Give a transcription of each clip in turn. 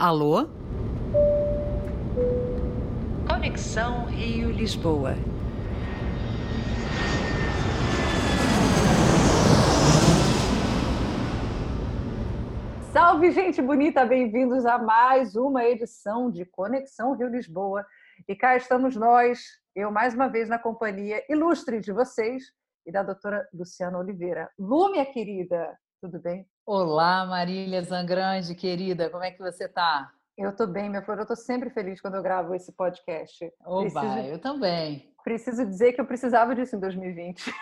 Alô? Conexão Rio-Lisboa. Salve, gente bonita! Bem-vindos a mais uma edição de Conexão Rio-Lisboa. E cá estamos nós, eu mais uma vez na companhia ilustre de vocês e da doutora Luciana Oliveira. Lu, minha querida, tudo bem? Olá, Marília Zangrande, querida, como é que você está? Eu estou bem, minha flor. Eu estou sempre feliz quando eu gravo esse podcast. Oba, preciso, eu também. Preciso dizer que eu precisava disso em 2020.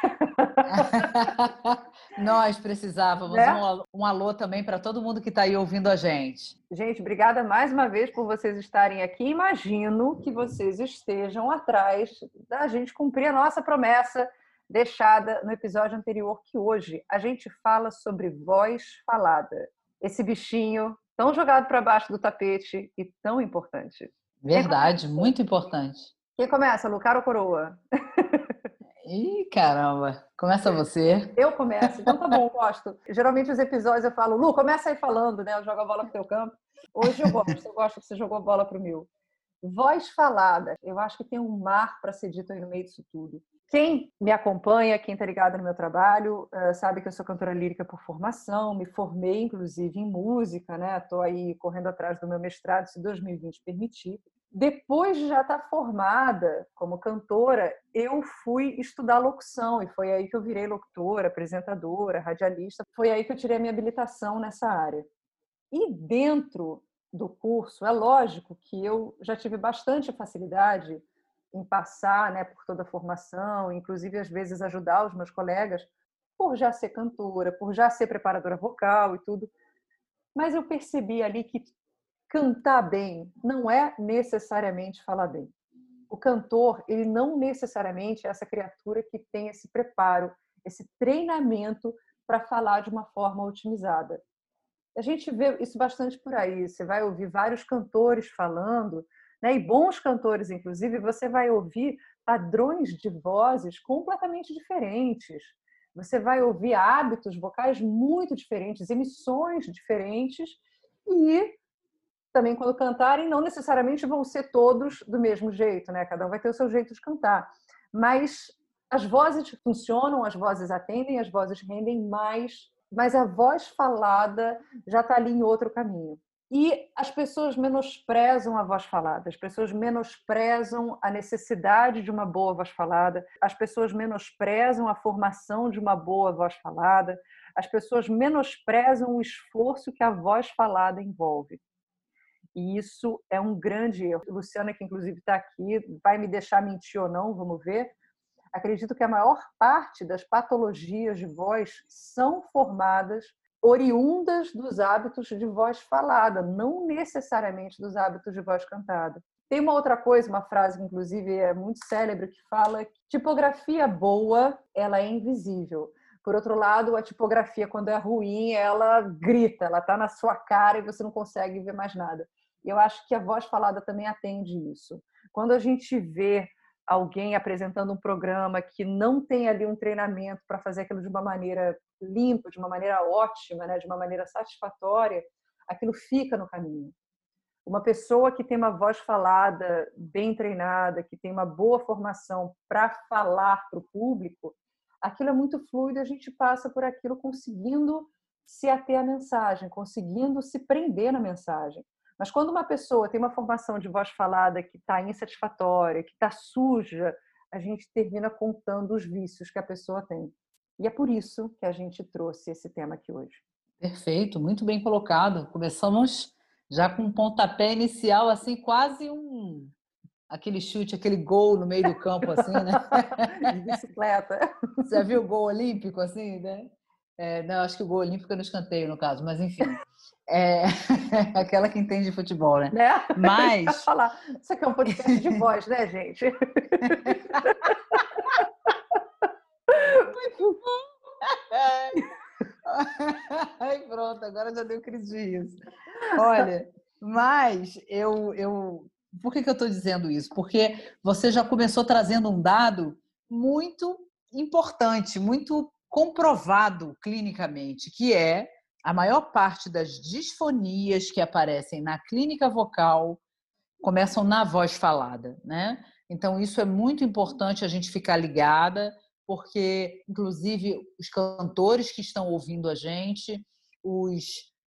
Nós precisávamos. Né? Um, um alô também para todo mundo que está aí ouvindo a gente. Gente, obrigada mais uma vez por vocês estarem aqui. Imagino que vocês estejam atrás da gente cumprir a nossa promessa deixada no episódio anterior, que hoje a gente fala sobre voz falada. Esse bichinho tão jogado para baixo do tapete e tão importante. Verdade, muito importante. Quem começa, Lucar ou Coroa? Ih, caramba. Começa você. Eu começo. Então tá bom, gosto. Geralmente os episódios eu falo, Lu, começa aí falando, né? Eu jogo a bola pro teu campo. Hoje eu gosto, eu gosto que você jogou a bola pro meu. Voz falada. Eu acho que tem um mar para ser dito aí no meio disso tudo. Quem me acompanha, quem está ligado no meu trabalho, eh, sabe que eu sou cantora lírica por formação, me formei inclusive em música, né? Estou aí correndo atrás do meu mestrado, se 2020 permitir. Depois de já estar tá formada como cantora, eu fui estudar locução e foi aí que eu virei locutora, apresentadora, radialista. Foi aí que eu tirei a minha habilitação nessa área. E dentro do curso, é lógico que eu já tive bastante facilidade em passar né, por toda a formação, inclusive às vezes ajudar os meus colegas, por já ser cantora, por já ser preparadora vocal e tudo. Mas eu percebi ali que cantar bem não é necessariamente falar bem. O cantor, ele não necessariamente é essa criatura que tem esse preparo, esse treinamento para falar de uma forma otimizada. A gente vê isso bastante por aí. Você vai ouvir vários cantores falando né? E bons cantores, inclusive, você vai ouvir padrões de vozes completamente diferentes. Você vai ouvir hábitos vocais muito diferentes, emissões diferentes e também quando cantarem não necessariamente vão ser todos do mesmo jeito, né? Cada um vai ter o seu jeito de cantar. Mas as vozes funcionam, as vozes atendem, as vozes rendem mais, mas a voz falada já está ali em outro caminho. E as pessoas menosprezam a voz falada, as pessoas menosprezam a necessidade de uma boa voz falada, as pessoas menosprezam a formação de uma boa voz falada, as pessoas menosprezam o esforço que a voz falada envolve. E isso é um grande erro. Luciana, que inclusive está aqui, vai me deixar mentir ou não, vamos ver. Acredito que a maior parte das patologias de voz são formadas oriundas dos hábitos de voz falada, não necessariamente dos hábitos de voz cantada. Tem uma outra coisa, uma frase que inclusive é muito célebre, que fala que tipografia boa, ela é invisível. Por outro lado, a tipografia, quando é ruim, ela grita, ela está na sua cara e você não consegue ver mais nada. Eu acho que a voz falada também atende isso. Quando a gente vê alguém apresentando um programa que não tem ali um treinamento para fazer aquilo de uma maneira limpo, de uma maneira ótima, né, de uma maneira satisfatória, aquilo fica no caminho. Uma pessoa que tem uma voz falada, bem treinada, que tem uma boa formação para falar para o público, aquilo é muito fluido, a gente passa por aquilo conseguindo se ater à mensagem, conseguindo se prender na mensagem. Mas quando uma pessoa tem uma formação de voz falada que está insatisfatória, que está suja, a gente termina contando os vícios que a pessoa tem. E é por isso que a gente trouxe esse tema aqui hoje. Perfeito, muito bem colocado. Começamos já com um pontapé inicial, assim, quase um aquele chute, aquele gol no meio do campo, assim, né? De bicicleta. Você já viu o gol olímpico, assim, né? É, não, acho que o gol olímpico é no escanteio, no caso, mas enfim. É aquela que entende de futebol, né? né? Mas. falar. Isso aqui é um podcast de voz, né, gente? Muito Ai, pronto, agora já deu crise de riso. Olha, mas eu, eu. Por que, que eu estou dizendo isso? Porque você já começou trazendo um dado muito importante, muito comprovado clinicamente, que é a maior parte das disfonias que aparecem na clínica vocal começam na voz falada, né? Então, isso é muito importante a gente ficar ligada, porque, inclusive, os cantores que estão ouvindo a gente, os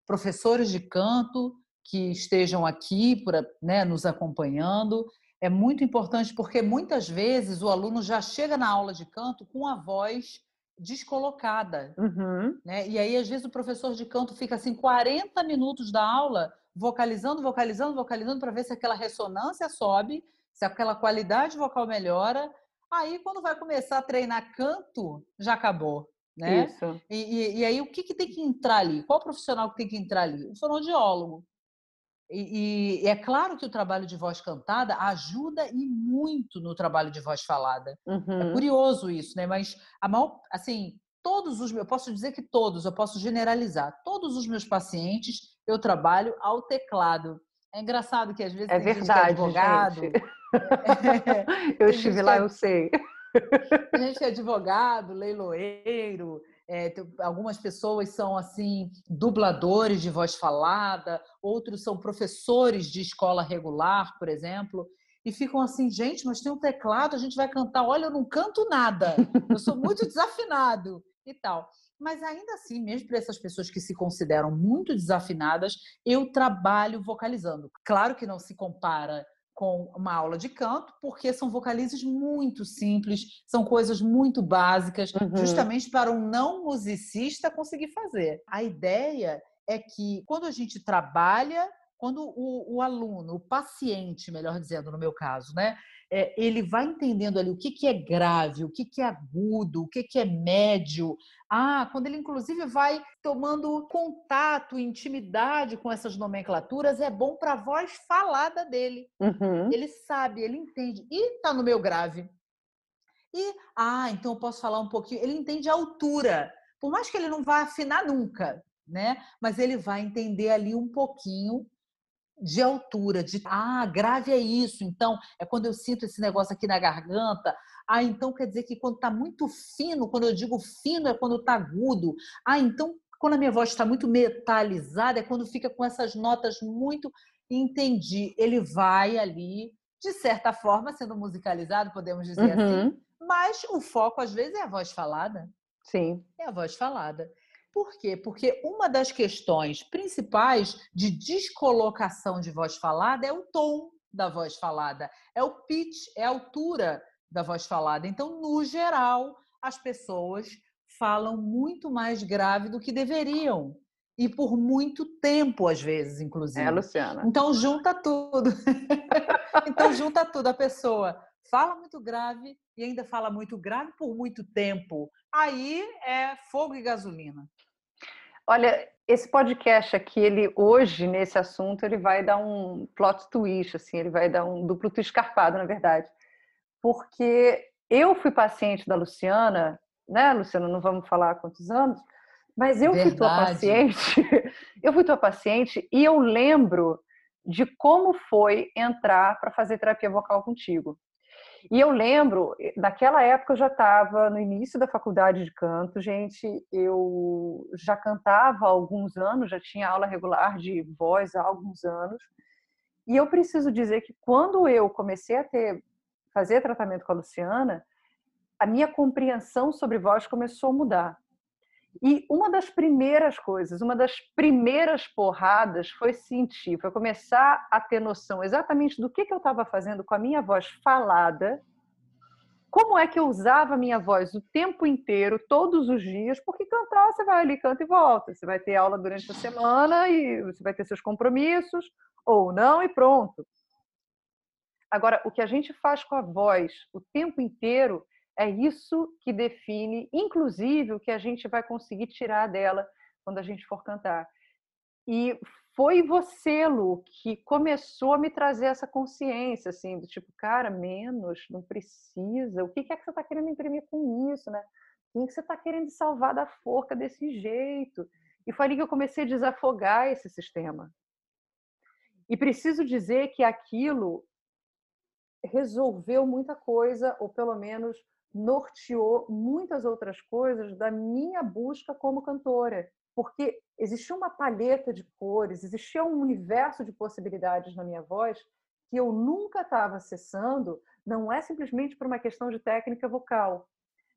professores de canto que estejam aqui para né, nos acompanhando, é muito importante porque muitas vezes o aluno já chega na aula de canto com a voz descolocada. Uhum. Né? E aí, às vezes, o professor de canto fica assim 40 minutos da aula vocalizando, vocalizando, vocalizando para ver se aquela ressonância sobe, se aquela qualidade vocal melhora. Aí, quando vai começar a treinar canto, já acabou. Né? Isso. E, e, e aí, o que, que tem que entrar ali? Qual profissional que tem que entrar ali? O fonoaudiólogo. E, e, é claro que o trabalho de voz cantada ajuda e muito no trabalho de voz falada. É uhum. É curioso isso, né? Mas a maior, assim, todos os meus, eu posso dizer que todos, eu posso generalizar, todos os meus pacientes eu trabalho ao teclado. É engraçado que às vezes é tem verdade, gente que é advogado. Gente. eu estive lá, é, eu sei. A gente é advogado, leiloeiro, é, algumas pessoas são assim dubladores de voz falada, outros são professores de escola regular, por exemplo, e ficam assim, gente, mas tem um teclado, a gente vai cantar. Olha, eu não canto nada, eu sou muito desafinado e tal. Mas ainda assim, mesmo para essas pessoas que se consideram muito desafinadas, eu trabalho vocalizando. Claro que não se compara com uma aula de canto, porque são vocalizes muito simples, são coisas muito básicas, uhum. justamente para um não musicista conseguir fazer. A ideia é que quando a gente trabalha, quando o, o aluno, o paciente, melhor dizendo, no meu caso, né, é, ele vai entendendo ali o que, que é grave, o que, que é agudo, o que, que é médio. Ah, quando ele inclusive vai tomando contato, intimidade com essas nomenclaturas, é bom para a voz falada dele. Uhum. Ele sabe, ele entende. E está no meu grave. E, ah, então eu posso falar um pouquinho. Ele entende a altura. Por mais que ele não vá afinar nunca, né? Mas ele vai entender ali um pouquinho de altura, de ah, grave é isso, então é quando eu sinto esse negócio aqui na garganta. Ah, então quer dizer que quando está muito fino, quando eu digo fino é quando está agudo. Ah, então quando a minha voz está muito metalizada é quando fica com essas notas muito. Entendi. Ele vai ali, de certa forma, sendo musicalizado, podemos dizer assim, uhum. assim. Mas o foco às vezes é a voz falada. Sim. É a voz falada. Por quê? Porque uma das questões principais de descolocação de voz falada é o tom da voz falada, é o pitch, é a altura da voz falada. Então, no geral, as pessoas falam muito mais grave do que deveriam. E por muito tempo, às vezes, inclusive. É, Luciana. Então, junta tudo. então, junta tudo. A pessoa fala muito grave e ainda fala muito grave por muito tempo. Aí é fogo e gasolina. Olha, esse podcast aqui, ele hoje nesse assunto, ele vai dar um plot twist, assim, ele vai dar um duplo twist escarpado, na verdade, porque eu fui paciente da Luciana, né, Luciana? Não vamos falar há quantos anos, mas eu verdade. fui tua paciente, eu fui tua paciente e eu lembro de como foi entrar para fazer terapia vocal contigo. E eu lembro, naquela época eu já estava no início da faculdade de canto, gente, eu já cantava há alguns anos, já tinha aula regular de voz há alguns anos. E eu preciso dizer que quando eu comecei a ter fazer tratamento com a Luciana, a minha compreensão sobre voz começou a mudar. E uma das primeiras coisas, uma das primeiras porradas foi sentir, foi começar a ter noção exatamente do que, que eu estava fazendo com a minha voz falada, como é que eu usava a minha voz o tempo inteiro, todos os dias, porque cantar você vai ali, canta e volta. Você vai ter aula durante a semana e você vai ter seus compromissos, ou não, e pronto. Agora, o que a gente faz com a voz o tempo inteiro é isso que define, inclusive, o que a gente vai conseguir tirar dela quando a gente for cantar. E foi você, Lu, que começou a me trazer essa consciência, assim, do tipo, cara, menos, não precisa. O que é que você está querendo imprimir com isso, né? O que você está querendo salvar da forca desse jeito? E foi ali que eu comecei a desafogar esse sistema. E preciso dizer que aquilo resolveu muita coisa, ou pelo menos norteou muitas outras coisas da minha busca como cantora. porque existia uma paleta de cores, existia um universo de possibilidades na minha voz que eu nunca estava acessando, não é simplesmente por uma questão de técnica vocal,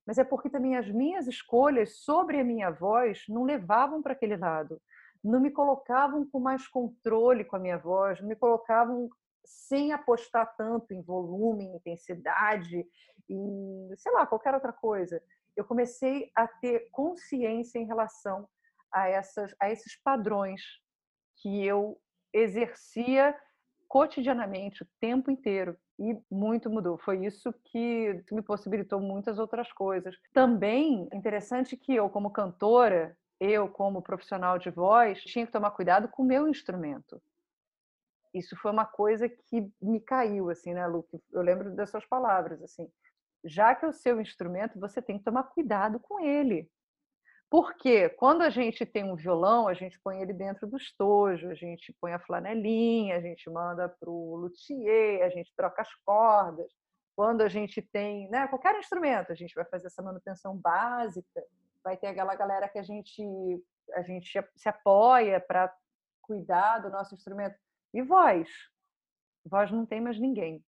mas é porque também as minhas escolhas sobre a minha voz não levavam para aquele lado, não me colocavam com mais controle com a minha voz, não me colocavam sem apostar tanto em volume, em intensidade, em, sei lá, qualquer outra coisa. Eu comecei a ter consciência em relação a, essas, a esses padrões que eu exercia cotidianamente, o tempo inteiro. E muito mudou. Foi isso que me possibilitou muitas outras coisas. Também interessante que eu, como cantora, eu, como profissional de voz, tinha que tomar cuidado com o meu instrumento. Isso foi uma coisa que me caiu, assim, né, Luke? Eu lembro das suas palavras, assim. Já que é o seu instrumento, você tem que tomar cuidado com ele. Porque quando a gente tem um violão, a gente põe ele dentro do estojo, a gente põe a flanelinha, a gente manda para o luthier, a gente troca as cordas. Quando a gente tem né, qualquer instrumento, a gente vai fazer essa manutenção básica, vai ter aquela galera que a gente, a gente se apoia para cuidar do nosso instrumento. E voz? Voz não tem mais ninguém.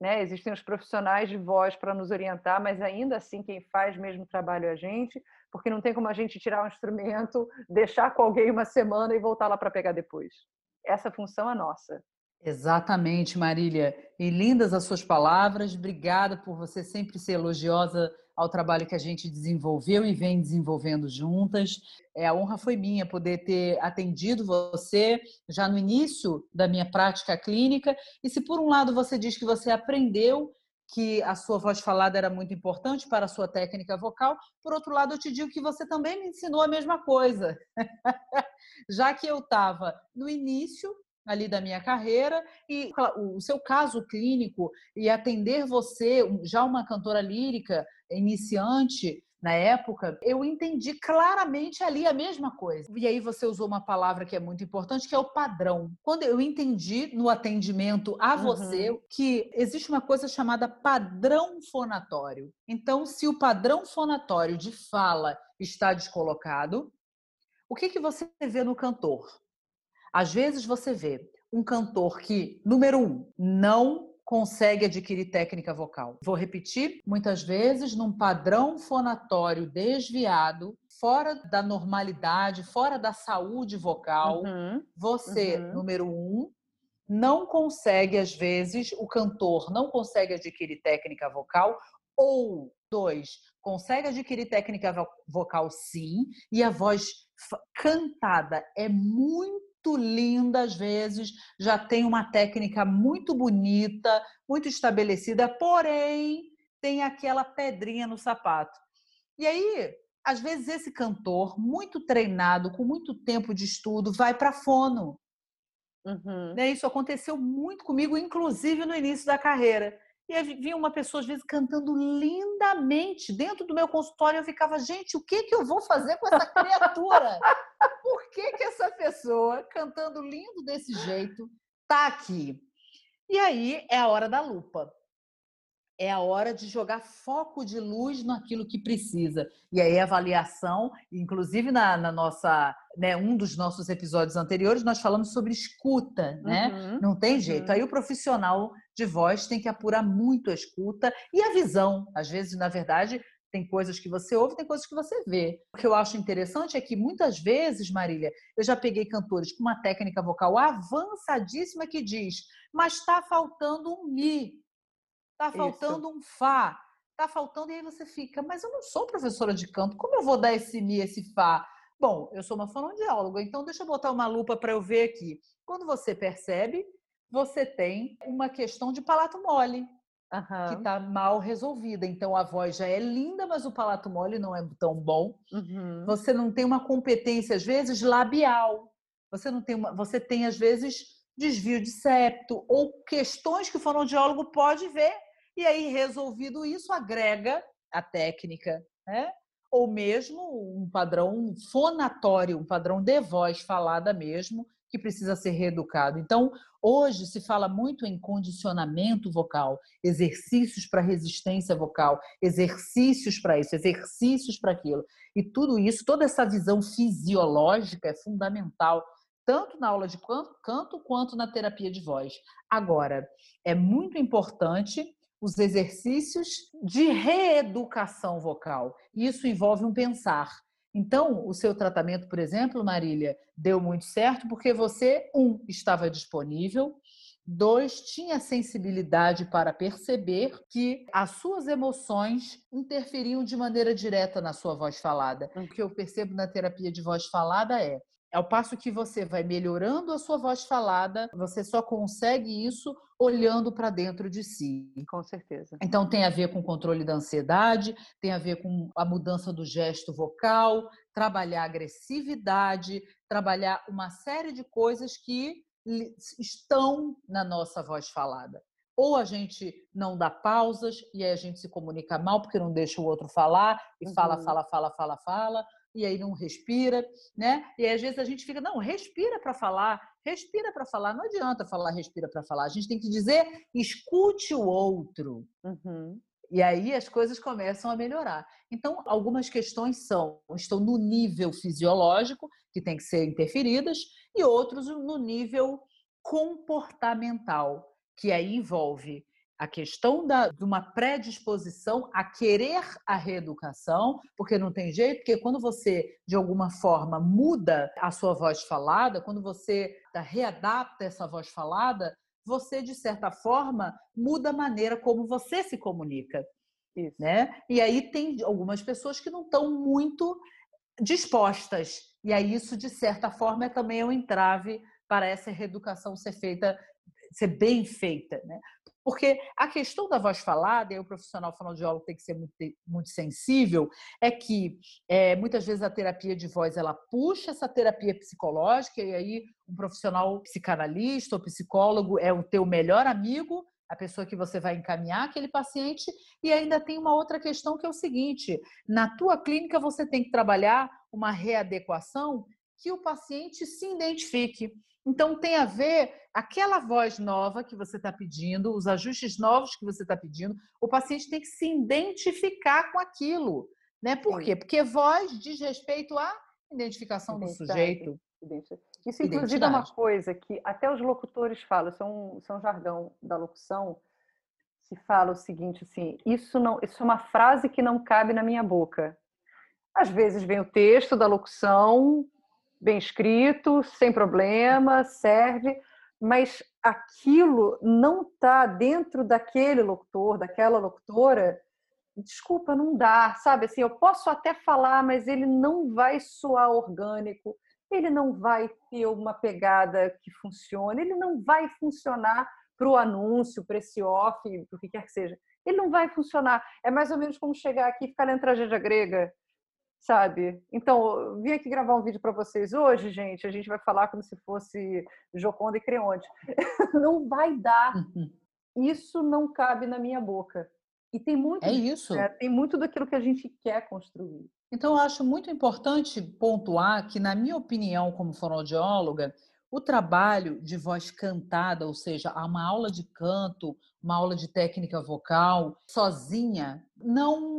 Né? Existem os profissionais de voz para nos orientar, mas ainda assim quem faz mesmo trabalho é a gente, porque não tem como a gente tirar um instrumento, deixar com alguém uma semana e voltar lá para pegar depois. Essa função é nossa. Exatamente, Marília. E lindas as suas palavras. Obrigada por você sempre ser elogiosa ao trabalho que a gente desenvolveu e vem desenvolvendo juntas. É, a honra foi minha poder ter atendido você já no início da minha prática clínica. E se por um lado você diz que você aprendeu que a sua voz falada era muito importante para a sua técnica vocal, por outro lado eu te digo que você também me ensinou a mesma coisa. já que eu estava no início ali da minha carreira e o seu caso clínico e atender você, já uma cantora lírica iniciante na época, eu entendi claramente ali a mesma coisa. E aí você usou uma palavra que é muito importante, que é o padrão. Quando eu entendi no atendimento a você uhum. que existe uma coisa chamada padrão fonatório. Então, se o padrão fonatório de fala está descolocado, o que, que você vê no cantor? Às vezes você vê um cantor que, número um, não consegue adquirir técnica vocal. Vou repetir, muitas vezes num padrão fonatório desviado, fora da normalidade, fora da saúde vocal, uhum, você, uhum. número um, não consegue, às vezes, o cantor não consegue adquirir técnica vocal, ou dois, consegue adquirir técnica vocal sim, e a voz cantada é muito muito linda, às vezes, já tem uma técnica muito bonita, muito estabelecida, porém tem aquela pedrinha no sapato. E aí, às vezes, esse cantor, muito treinado, com muito tempo de estudo, vai para fono. Uhum. Né? Isso aconteceu muito comigo, inclusive no início da carreira. E vinha uma pessoa, às vezes, cantando lindamente dentro do meu consultório. Eu ficava, gente, o que, que eu vou fazer com essa criatura? Por que, que essa pessoa, cantando lindo desse jeito, tá aqui? E aí é a hora da lupa. É a hora de jogar foco de luz naquilo que precisa. E aí, avaliação, inclusive na, na nossa, né, um dos nossos episódios anteriores, nós falamos sobre escuta, né? Uhum, Não tem jeito. Uhum. Aí o profissional de voz tem que apurar muito a escuta e a visão. Às vezes, na verdade, tem coisas que você ouve, tem coisas que você vê. O que eu acho interessante é que muitas vezes, Marília, eu já peguei cantores com uma técnica vocal avançadíssima que diz, mas está faltando um mi, está faltando Isso. um fá, está faltando, e aí você fica, mas eu não sou professora de canto, como eu vou dar esse mi, esse fá? Bom, eu sou uma fonoaudióloga, então deixa eu botar uma lupa para eu ver aqui. Quando você percebe, você tem uma questão de palato mole, uhum. que está mal resolvida. Então a voz já é linda, mas o palato mole não é tão bom. Uhum. Você não tem uma competência, às vezes, labial. Você não tem uma, você tem, às vezes, desvio de septo ou questões que o fonoaudiólogo pode ver. E aí, resolvido isso, agrega a técnica, né? ou mesmo um padrão fonatório, um padrão de voz falada mesmo, que precisa ser reeducado. Então, hoje se fala muito em condicionamento vocal, exercícios para resistência vocal, exercícios para isso, exercícios para aquilo. E tudo isso, toda essa visão fisiológica é fundamental tanto na aula de canto quanto na terapia de voz. Agora, é muito importante os exercícios de reeducação vocal. Isso envolve um pensar. Então, o seu tratamento, por exemplo, Marília, deu muito certo porque você, um, estava disponível, Dois, tinha sensibilidade para perceber que as suas emoções interferiam de maneira direta na sua voz falada. O que eu percebo na terapia de voz falada é ao passo que você vai melhorando a sua voz falada, você só consegue isso olhando para dentro de si. Com certeza. Então tem a ver com o controle da ansiedade, tem a ver com a mudança do gesto vocal, trabalhar agressividade, trabalhar uma série de coisas que estão na nossa voz falada. Ou a gente não dá pausas e aí a gente se comunica mal porque não deixa o outro falar e uhum. fala, fala, fala, fala, fala e aí não respira, né? E aí, às vezes a gente fica, não, respira para falar, respira para falar. Não adianta falar respira para falar. A gente tem que dizer escute o outro. Uhum. E aí as coisas começam a melhorar. Então, algumas questões são estão no nível fisiológico, que tem que ser interferidas, e outros no nível comportamental, que aí envolve a questão da, de uma predisposição a querer a reeducação, porque não tem jeito, porque quando você, de alguma forma, muda a sua voz falada, quando você readapta essa voz falada, você, de certa forma, muda a maneira como você se comunica. Isso. Né? E aí tem algumas pessoas que não estão muito dispostas. E aí isso, de certa forma, é também um entrave para essa reeducação ser feita ser bem feita, né? Porque a questão da voz falada, e o profissional fonoaudiólogo tem que ser muito, muito sensível, é que é, muitas vezes a terapia de voz ela puxa essa terapia psicológica, e aí um profissional psicanalista ou psicólogo é o teu melhor amigo, a pessoa que você vai encaminhar aquele paciente, e ainda tem uma outra questão que é o seguinte: na tua clínica você tem que trabalhar uma readequação que o paciente se identifique. Então, tem a ver aquela voz nova que você está pedindo, os ajustes novos que você está pedindo, o paciente tem que se identificar com aquilo. Né? Por Sim. quê? Porque voz diz respeito à identificação do sujeito. Isso, inclusive, é uma coisa que até os locutores falam, isso é um, isso é um jargão da locução, se fala o seguinte, assim, isso, não, isso é uma frase que não cabe na minha boca. Às vezes vem o texto da locução, bem escrito, sem problema, serve, mas aquilo não está dentro daquele locutor, daquela locutora, desculpa, não dá, sabe? Assim, eu posso até falar, mas ele não vai soar orgânico, ele não vai ter uma pegada que funcione, ele não vai funcionar para o anúncio, para esse off, para o que quer que seja. Ele não vai funcionar. É mais ou menos como chegar aqui e ficar lendo tragédia grega sabe? Então, vim aqui gravar um vídeo para vocês hoje, gente. A gente vai falar como se fosse Joconda e Creonte. não vai dar. Uhum. Isso não cabe na minha boca. E tem muito. É isso. É, tem muito daquilo que a gente quer construir. Então, eu acho muito importante pontuar que, na minha opinião, como fonoaudióloga, o trabalho de voz cantada, ou seja, uma aula de canto, uma aula de técnica vocal, sozinha, não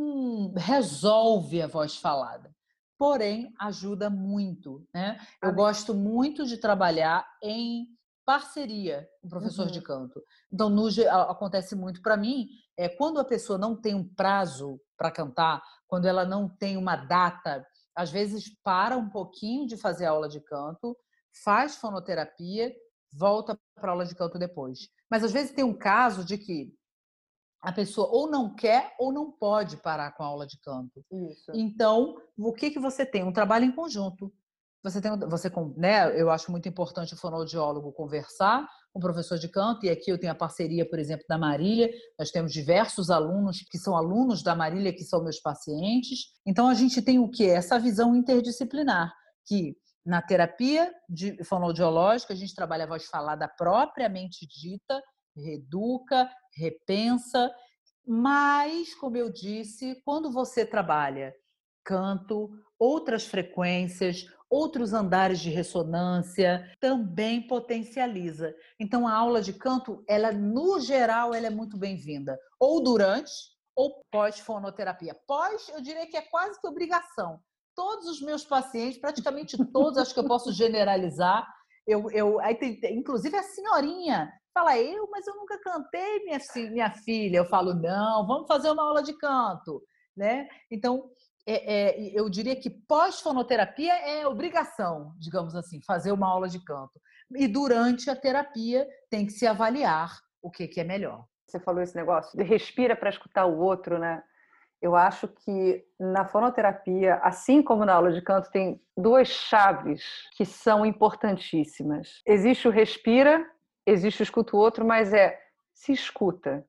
resolve a voz falada. Porém, ajuda muito. Né? Eu gosto muito de trabalhar em parceria com o professor uhum. de canto. Então, no, acontece muito para mim, é quando a pessoa não tem um prazo para cantar, quando ela não tem uma data, às vezes para um pouquinho de fazer aula de canto, faz fonoterapia, volta para aula de canto depois. Mas às vezes tem um caso de que a pessoa ou não quer ou não pode parar com a aula de canto. Isso. Então, o que que você tem? Um trabalho em conjunto. Você tem, você, né? Eu acho muito importante o fonoaudiólogo conversar com o professor de canto e aqui eu tenho a parceria, por exemplo, da Marília. Nós temos diversos alunos que são alunos da Marília que são meus pacientes. Então a gente tem o que essa visão interdisciplinar que na terapia de fonoaudiológica, a gente trabalha a voz falada propriamente dita, reeduca, repensa, mas, como eu disse, quando você trabalha canto, outras frequências, outros andares de ressonância, também potencializa. Então a aula de canto, ela no geral, ela é muito bem-vinda, ou durante ou pós fonoterapia. Pós, eu diria que é quase que obrigação. Todos os meus pacientes, praticamente todos, acho que eu posso generalizar, eu, eu, aí tem, inclusive a senhorinha fala, eu, mas eu nunca cantei, minha, minha filha. Eu falo, não, vamos fazer uma aula de canto. Né? Então, é, é, eu diria que pós-fonoterapia é obrigação, digamos assim, fazer uma aula de canto. E durante a terapia tem que se avaliar o que, que é melhor. Você falou esse negócio de respira para escutar o outro, né? Eu acho que na fonoterapia, assim como na aula de canto, tem duas chaves que são importantíssimas. Existe o respira, existe escuta o outro, mas é se escuta.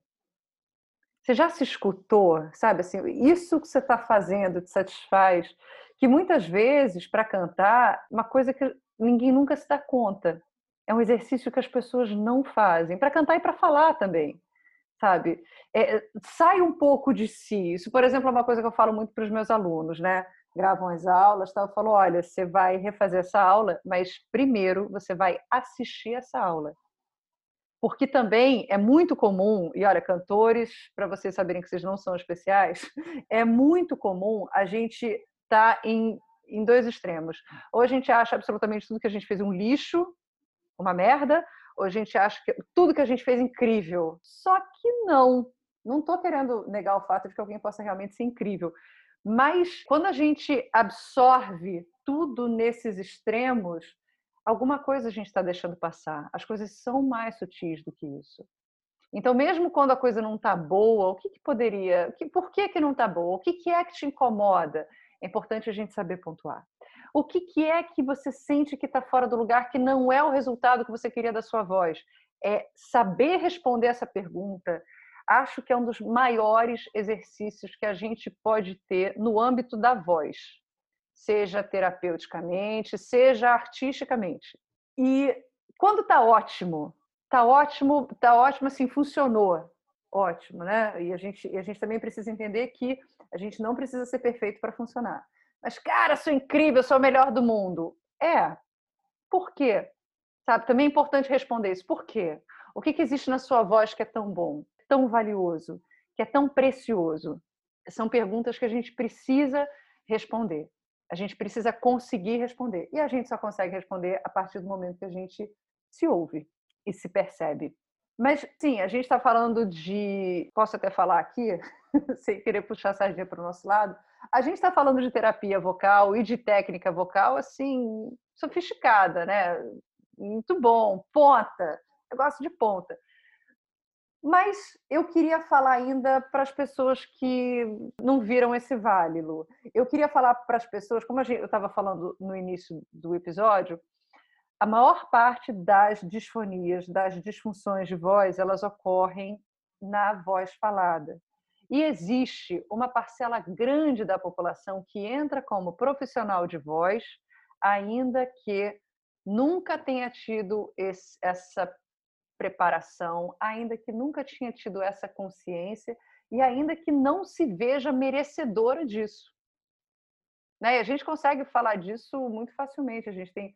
Você já se escutou, sabe? Assim, isso que você está fazendo te satisfaz? Que muitas vezes, para cantar, uma coisa que ninguém nunca se dá conta. É um exercício que as pessoas não fazem. Para cantar e para falar também, sabe? É, sai um pouco de si. Isso, por exemplo, é uma coisa que eu falo muito para os meus alunos, né? Gravam as aulas, tá? eu falo: olha, você vai refazer essa aula, mas primeiro você vai assistir essa aula porque também é muito comum, e olha, cantores, para vocês saberem que vocês não são especiais, é muito comum a gente estar tá em, em dois extremos. Ou a gente acha absolutamente tudo que a gente fez um lixo, uma merda, ou a gente acha que tudo que a gente fez incrível. Só que não. Não estou querendo negar o fato de que alguém possa realmente ser incrível. Mas quando a gente absorve tudo nesses extremos, alguma coisa a gente está deixando passar. As coisas são mais sutis do que isso. Então, mesmo quando a coisa não está boa, o que, que poderia, que, por que, que não está boa? O que, que é que te incomoda? É importante a gente saber pontuar. O que, que é que você sente que está fora do lugar, que não é o resultado que você queria da sua voz? É saber responder essa pergunta. Acho que é um dos maiores exercícios que a gente pode ter no âmbito da voz seja terapeuticamente, seja artisticamente. E quando está ótimo, está ótimo, está ótimo assim, funcionou, ótimo, né? E a gente, e a gente também precisa entender que a gente não precisa ser perfeito para funcionar. Mas, cara, sou incrível, sou o melhor do mundo. É. Por quê? Sabe? Também é importante responder isso. Por quê? O que, que existe na sua voz que é tão bom, tão valioso, que é tão precioso? São perguntas que a gente precisa responder. A gente precisa conseguir responder. E a gente só consegue responder a partir do momento que a gente se ouve e se percebe. Mas, sim, a gente está falando de. Posso até falar aqui, sem querer puxar a sardinha para o nosso lado. A gente está falando de terapia vocal e de técnica vocal, assim, sofisticada, né? Muito bom, ponta. Gosto de ponta. Mas eu queria falar ainda para as pessoas que não viram esse vale, Lu. Eu queria falar para as pessoas, como eu estava falando no início do episódio, a maior parte das disfonias, das disfunções de voz, elas ocorrem na voz falada. E existe uma parcela grande da população que entra como profissional de voz, ainda que nunca tenha tido esse, essa preparação, ainda que nunca tinha tido essa consciência e ainda que não se veja merecedora disso. Né? E a gente consegue falar disso muito facilmente. A gente tem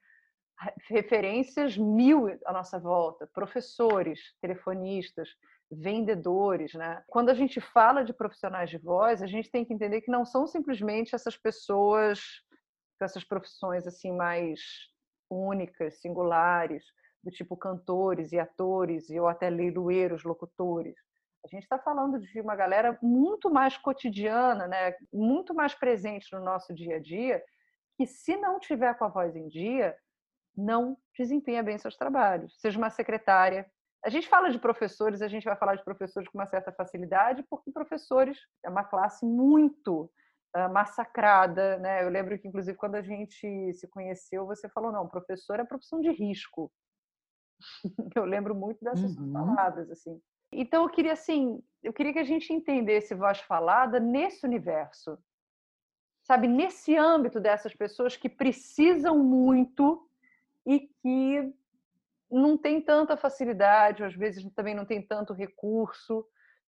referências mil à nossa volta, professores, telefonistas, vendedores, né? Quando a gente fala de profissionais de voz, a gente tem que entender que não são simplesmente essas pessoas com essas profissões assim mais únicas, singulares, do tipo cantores e atores, ou até leiloeiros, locutores. A gente está falando de uma galera muito mais cotidiana, né? muito mais presente no nosso dia a dia, que se não tiver com a voz em dia, não desempenha bem seus trabalhos. Seja uma secretária. A gente fala de professores, a gente vai falar de professores com uma certa facilidade, porque professores é uma classe muito uh, massacrada. Né? Eu lembro que, inclusive, quando a gente se conheceu, você falou: não, professor é profissão de risco. Eu lembro muito dessas uhum. palavras assim. Então eu queria assim, eu queria que a gente entendesse voz falada nesse universo. Sabe, nesse âmbito dessas pessoas que precisam muito e que não tem tanta facilidade, ou às vezes também não tem tanto recurso,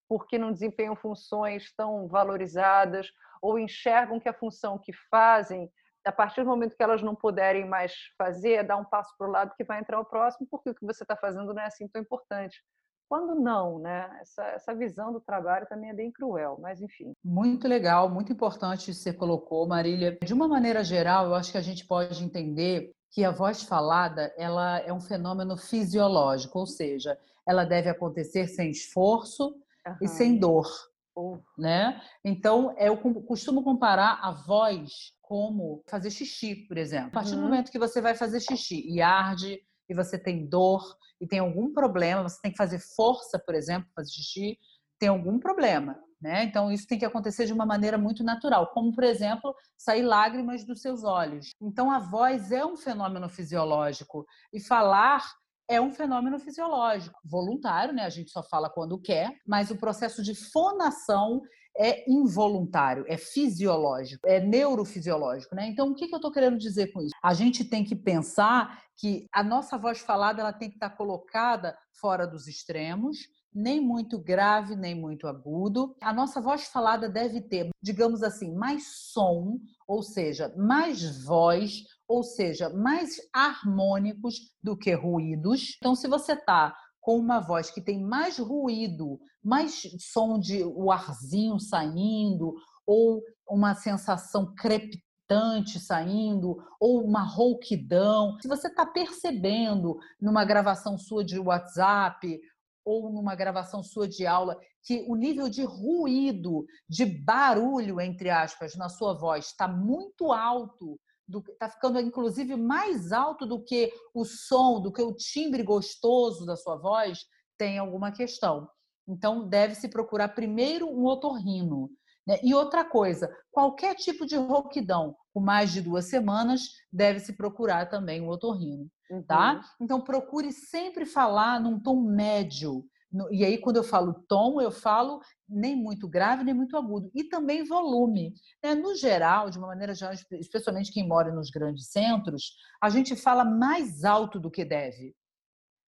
porque não desempenham funções tão valorizadas ou enxergam que a função que fazem A partir do momento que elas não puderem mais fazer, é dar um passo para o lado que vai entrar o próximo, porque o que você está fazendo não é assim tão importante. Quando não, né? Essa, essa visão do trabalho também é bem cruel, mas enfim. Muito legal, muito importante que você colocou, Marília. De uma maneira geral, eu acho que a gente pode entender que a voz falada ela é um fenômeno fisiológico, ou seja, ela deve acontecer sem esforço uhum. e sem dor. Uhum. Né? Então, eu costumo comparar a voz como fazer xixi, por exemplo. A partir uhum. do momento que você vai fazer xixi e arde, e você tem dor, e tem algum problema, você tem que fazer força, por exemplo, fazer xixi, tem algum problema. Né? Então, isso tem que acontecer de uma maneira muito natural, como, por exemplo, sair lágrimas dos seus olhos. Então, a voz é um fenômeno fisiológico e falar é um fenômeno fisiológico, voluntário, né? A gente só fala quando quer, mas o processo de fonação é involuntário, é fisiológico, é neurofisiológico, né? Então, o que eu estou querendo dizer com isso? A gente tem que pensar que a nossa voz falada ela tem que estar colocada fora dos extremos, nem muito grave, nem muito agudo. A nossa voz falada deve ter, digamos assim, mais som, ou seja, mais voz, ou seja, mais harmônicos do que ruídos. Então, se você está com uma voz que tem mais ruído, mais som de o arzinho saindo, ou uma sensação crepitante saindo, ou uma rouquidão. Se você está percebendo numa gravação sua de WhatsApp ou numa gravação sua de aula que o nível de ruído, de barulho, entre aspas, na sua voz está muito alto, está ficando inclusive mais alto do que o som, do que o timbre gostoso da sua voz, tem alguma questão. Então, deve-se procurar primeiro um otorrino. Né? E outra coisa, qualquer tipo de rouquidão com mais de duas semanas, deve-se procurar também um otorrino tá? uhum. tá? Então procure sempre falar num tom médio. E aí, quando eu falo tom, eu falo nem muito grave, nem muito agudo. E também volume. Né? No geral, de uma maneira geral, especialmente quem mora nos grandes centros, a gente fala mais alto do que deve.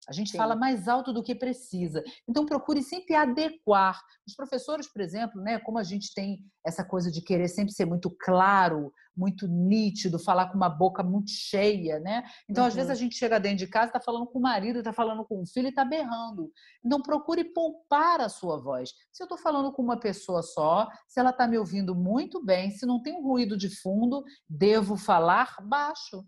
A gente Sim. fala mais alto do que precisa. Então, procure sempre adequar. Os professores, por exemplo, né, como a gente tem essa coisa de querer sempre ser muito claro, muito nítido, falar com uma boca muito cheia, né? Então, uhum. às vezes, a uhum. gente chega dentro de casa, está falando com o marido, está falando com o filho e está berrando. Então, procure poupar a sua voz. Se eu estou falando com uma pessoa só, se ela está me ouvindo muito bem, se não tem um ruído de fundo, devo falar baixo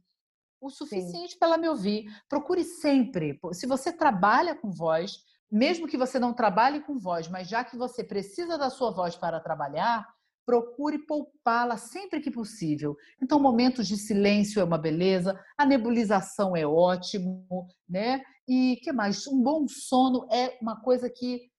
o suficiente para ela me ouvir. Procure sempre, se você trabalha com voz, mesmo que você não trabalhe com voz, mas já que você precisa da sua voz para trabalhar, procure poupá-la sempre que possível. Então, momentos de silêncio é uma beleza, a nebulização é ótimo, né? E que mais? Um bom sono é uma coisa que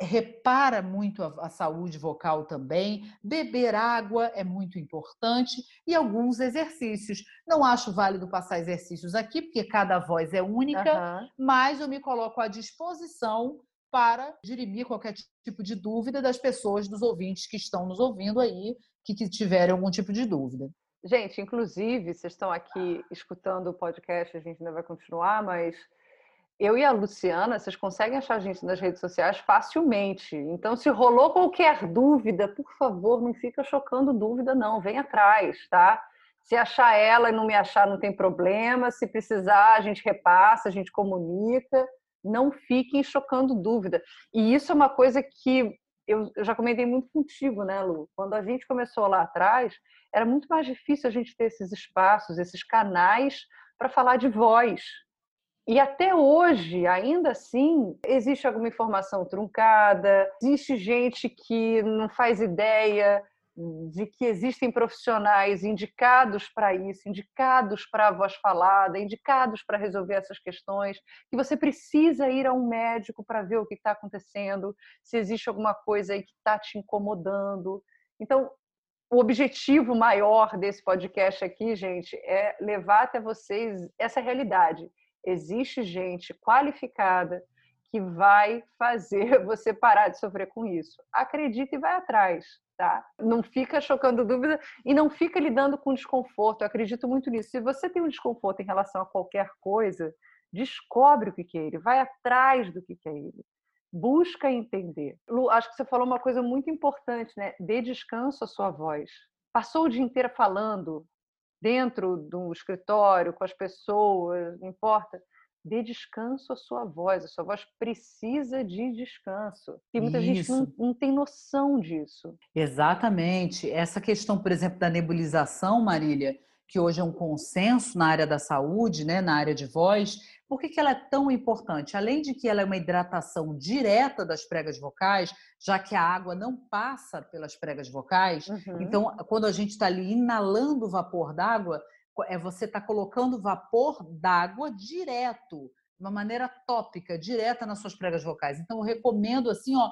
repara muito a, a, saúde vocal também. Beber água é muito importante e alguns exercícios. Não acho válido passar exercícios aqui, porque cada voz é única, uhum. mas eu me coloco à disposição para dirimir qualquer tipo de dúvida das pessoas, dos ouvintes que estão nos ouvindo aí, que, que tiverem algum tipo de dúvida. Gente, inclusive, vocês estão aqui escutando o podcast, a gente ainda vai continuar, mas eu e a Luciana, vocês conseguem achar a gente nas redes sociais facilmente. Então, se rolou qualquer dúvida, por favor, não fica chocando dúvida, não. Vem atrás, tá? Se achar ela e não me achar, não tem problema. Se precisar, a gente repassa, a gente comunica. Não fiquem chocando dúvida. E isso é uma coisa que eu, já comentei muito contigo, né, Lu? Quando a gente começou lá atrás, era muito mais difícil a gente ter esses espaços, esses canais para falar de voz, e até hoje, ainda assim, existe alguma informação truncada, existe gente que não faz ideia de que existem profissionais indicados para isso, indicados para a voz falada, indicados para resolver essas questões, que você precisa ir a um médico para ver o que está acontecendo, se existe alguma coisa aí que está te incomodando. Então, o objetivo maior desse podcast aqui, gente, é levar até vocês essa realidade existe gente qualificada que vai fazer você parar de sofrer com isso. Acredita e vai atrás, tá? Não fica chocando dúvida e não fica lidando com desconforto. Eu acredito muito nisso. Se você tem um desconforto em relação a qualquer coisa, descobre o que é ele, vai atrás do que é ele. Busca entender. Lu, acho que você falou uma coisa muito importante, né? Dê descanso à sua voz. Passou o dia inteiro falando, dentro do escritório, com as pessoas, não importa. Dê descanso à sua voz, a sua voz precisa de descanso. E muita Isso. gente não, não tem noção disso. Exatamente. Essa questão, por exemplo, da nebulização, Marília, que hoje é um consenso na área da saúde, né, na área de voz, por que, que ela é tão importante? Além de que ela é uma hidratação direta das pregas vocais, já que a água não passa pelas pregas vocais, uhum. então quando a gente está ali inalando o vapor d'água, é você está colocando vapor d'água direto, de uma maneira tópica, direta nas suas pregas vocais. Então eu recomendo assim, ó,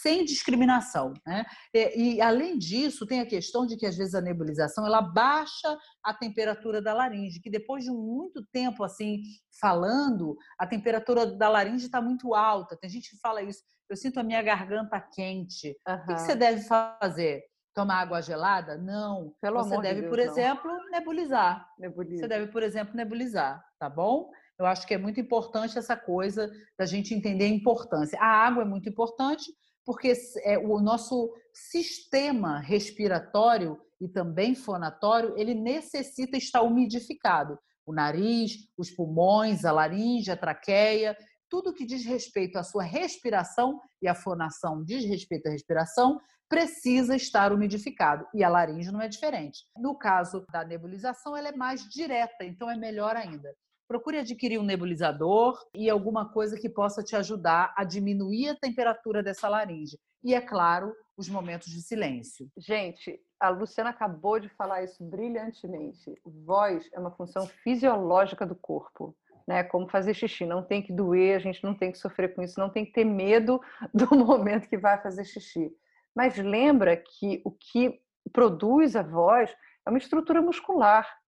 sem discriminação. Né? E, e, além disso, tem a questão de que às vezes a nebulização ela baixa a temperatura da laringe, que depois de muito tempo assim falando, a temperatura da laringe está muito alta. Tem gente que fala isso. Eu sinto a minha garganta quente. Uhum. O que você deve fazer? Tomar água gelada? Não. Pelo você deve, de Deus, por não. exemplo, nebulizar. Nebuliza. Você deve, por exemplo, nebulizar, tá bom? Eu acho que é muito importante essa coisa da gente entender a importância. A água é muito importante porque é, o nosso sistema respiratório e também fonatório, ele necessita estar umidificado. O nariz, os pulmões, a laringe, a traqueia, tudo que diz respeito à sua respiração e a fonação diz respeito à respiração, precisa estar umidificado. E a laringe não é diferente. No caso da nebulização, ela é mais direta, então é melhor ainda procure adquirir um nebulizador e alguma coisa que possa te ajudar a diminuir a temperatura dessa laringe. E, é claro, os momentos de silêncio. Gente, a Luciana acabou de falar isso brilhantemente. Voz é uma função fisiológica do corpo. Né, como fazer xixi, não tem que doer, a gente não tem que sofrer com isso, não tem que ter medo do momento que vai fazer xixi. Mas lembra que o que produz a voz é uma estrutura muscular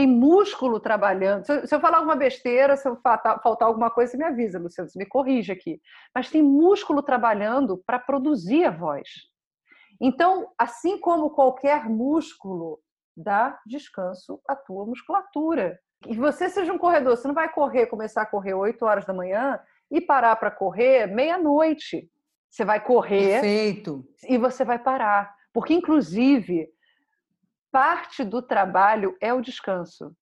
tem músculo trabalhando. Se eu, se eu, falar alguma besteira, se eu faltar, faltar alguma coisa, você me avisa, Luciano, você me corrige aqui. Mas tem músculo trabalhando para produzir a voz. Então, assim como qualquer músculo dá descanso à tua musculatura. E você seja um corredor, você não vai correr, começar a correr 8 horas da manhã e parar para correr meia-noite. Você vai correr Perfeito. e você vai parar. Porque, inclusive, parte do trabalho é o descanso.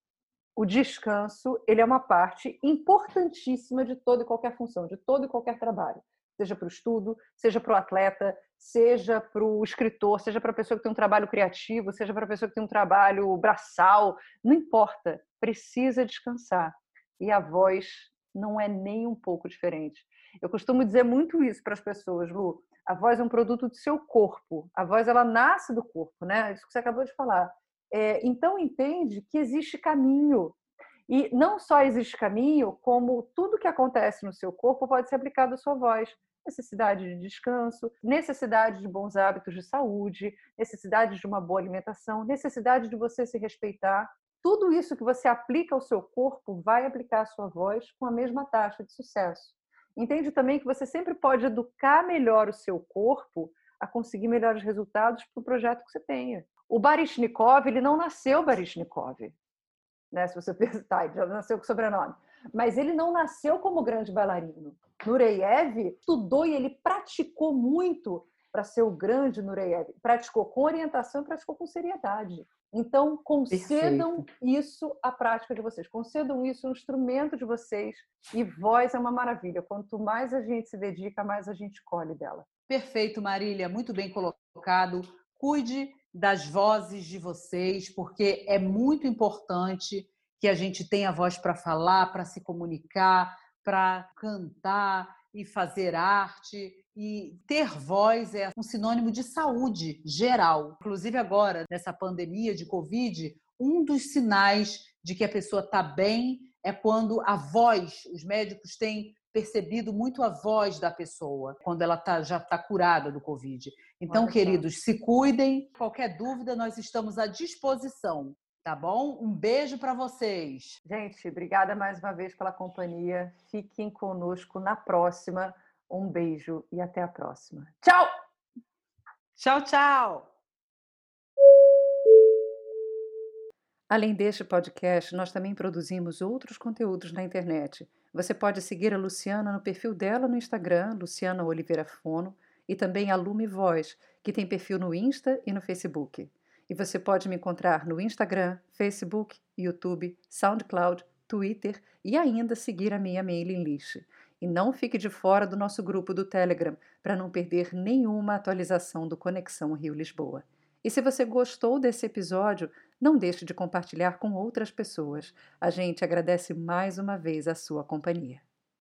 O descanso, ele é uma parte importantíssima de toda e qualquer função, de todo e qualquer trabalho. Seja para o estudo, seja para o atleta, seja para o escritor, seja para a pessoa que tem um trabalho criativo, seja para a pessoa que tem um trabalho braçal, não importa, precisa descansar. E a voz não é nem um pouco diferente. Eu costumo dizer muito isso para as pessoas, Lu. A voz é um produto do seu corpo. A voz ela nasce do corpo, né? Isso que você acabou de falar. É, então entende que existe caminho e não só existe caminho, como tudo que acontece no seu corpo pode ser aplicado à sua voz. Necessidade de descanso, necessidade de bons hábitos de saúde, necessidade de uma boa alimentação, necessidade de você se respeitar. Tudo isso que você aplica ao seu corpo vai aplicar à sua voz com a mesma taxa de sucesso. Entende também que você sempre pode educar melhor o seu corpo a conseguir melhores resultados para o projeto que você tenha. O Baryshnikov, ele não nasceu Baryshnikov, né? Se você pensar, ele já nasceu com sobrenome. Mas ele não nasceu como grande bailarino. Nureyev estudou e ele praticou muito para ser o grande Nureyev. Praticou com orientação e praticou com seriedade. Então, concedam Perfeito. isso à prática de vocês, concedam isso no instrumento de vocês. E voz é uma maravilha. Quanto mais a gente se dedica, mais a gente colhe dela. Perfeito, Marília, muito bem colocado. Cuide das vozes de vocês, porque é muito importante que a gente tenha voz para falar, para se comunicar, para cantar e fazer arte e ter voz é um sinônimo de saúde geral. Inclusive agora, nessa pandemia de Covid, um dos sinais de que a pessoa está bem é quando a voz, os médicos têm percebido muito a voz da pessoa quando ela tá, já está curada do Covid. Então, Olha queridos, se cuidem. Qualquer dúvida, nós estamos à disposição. Tá bom? Um beijo para vocês. Gente, obrigada mais uma vez pela companhia. Fiquem conosco na próxima. Um beijo e até a próxima. Tchau! Tchau, tchau! Além deste podcast, nós também produzimos outros conteúdos na internet. Você pode seguir a Luciana no perfil dela no Instagram, Luciana Oliveira Fono, e também a Lume Voz, que tem perfil no Insta e no Facebook. E você pode me encontrar no Instagram, Facebook, YouTube, SoundCloud, Twitter e ainda seguir a minha mailing list. E não fique de fora do nosso grupo do Telegram para não perder nenhuma atualização do Conexão Rio Lisboa. E se você gostou desse episódio, não deixe de compartilhar com outras pessoas. A gente agradece mais uma vez a sua companhia.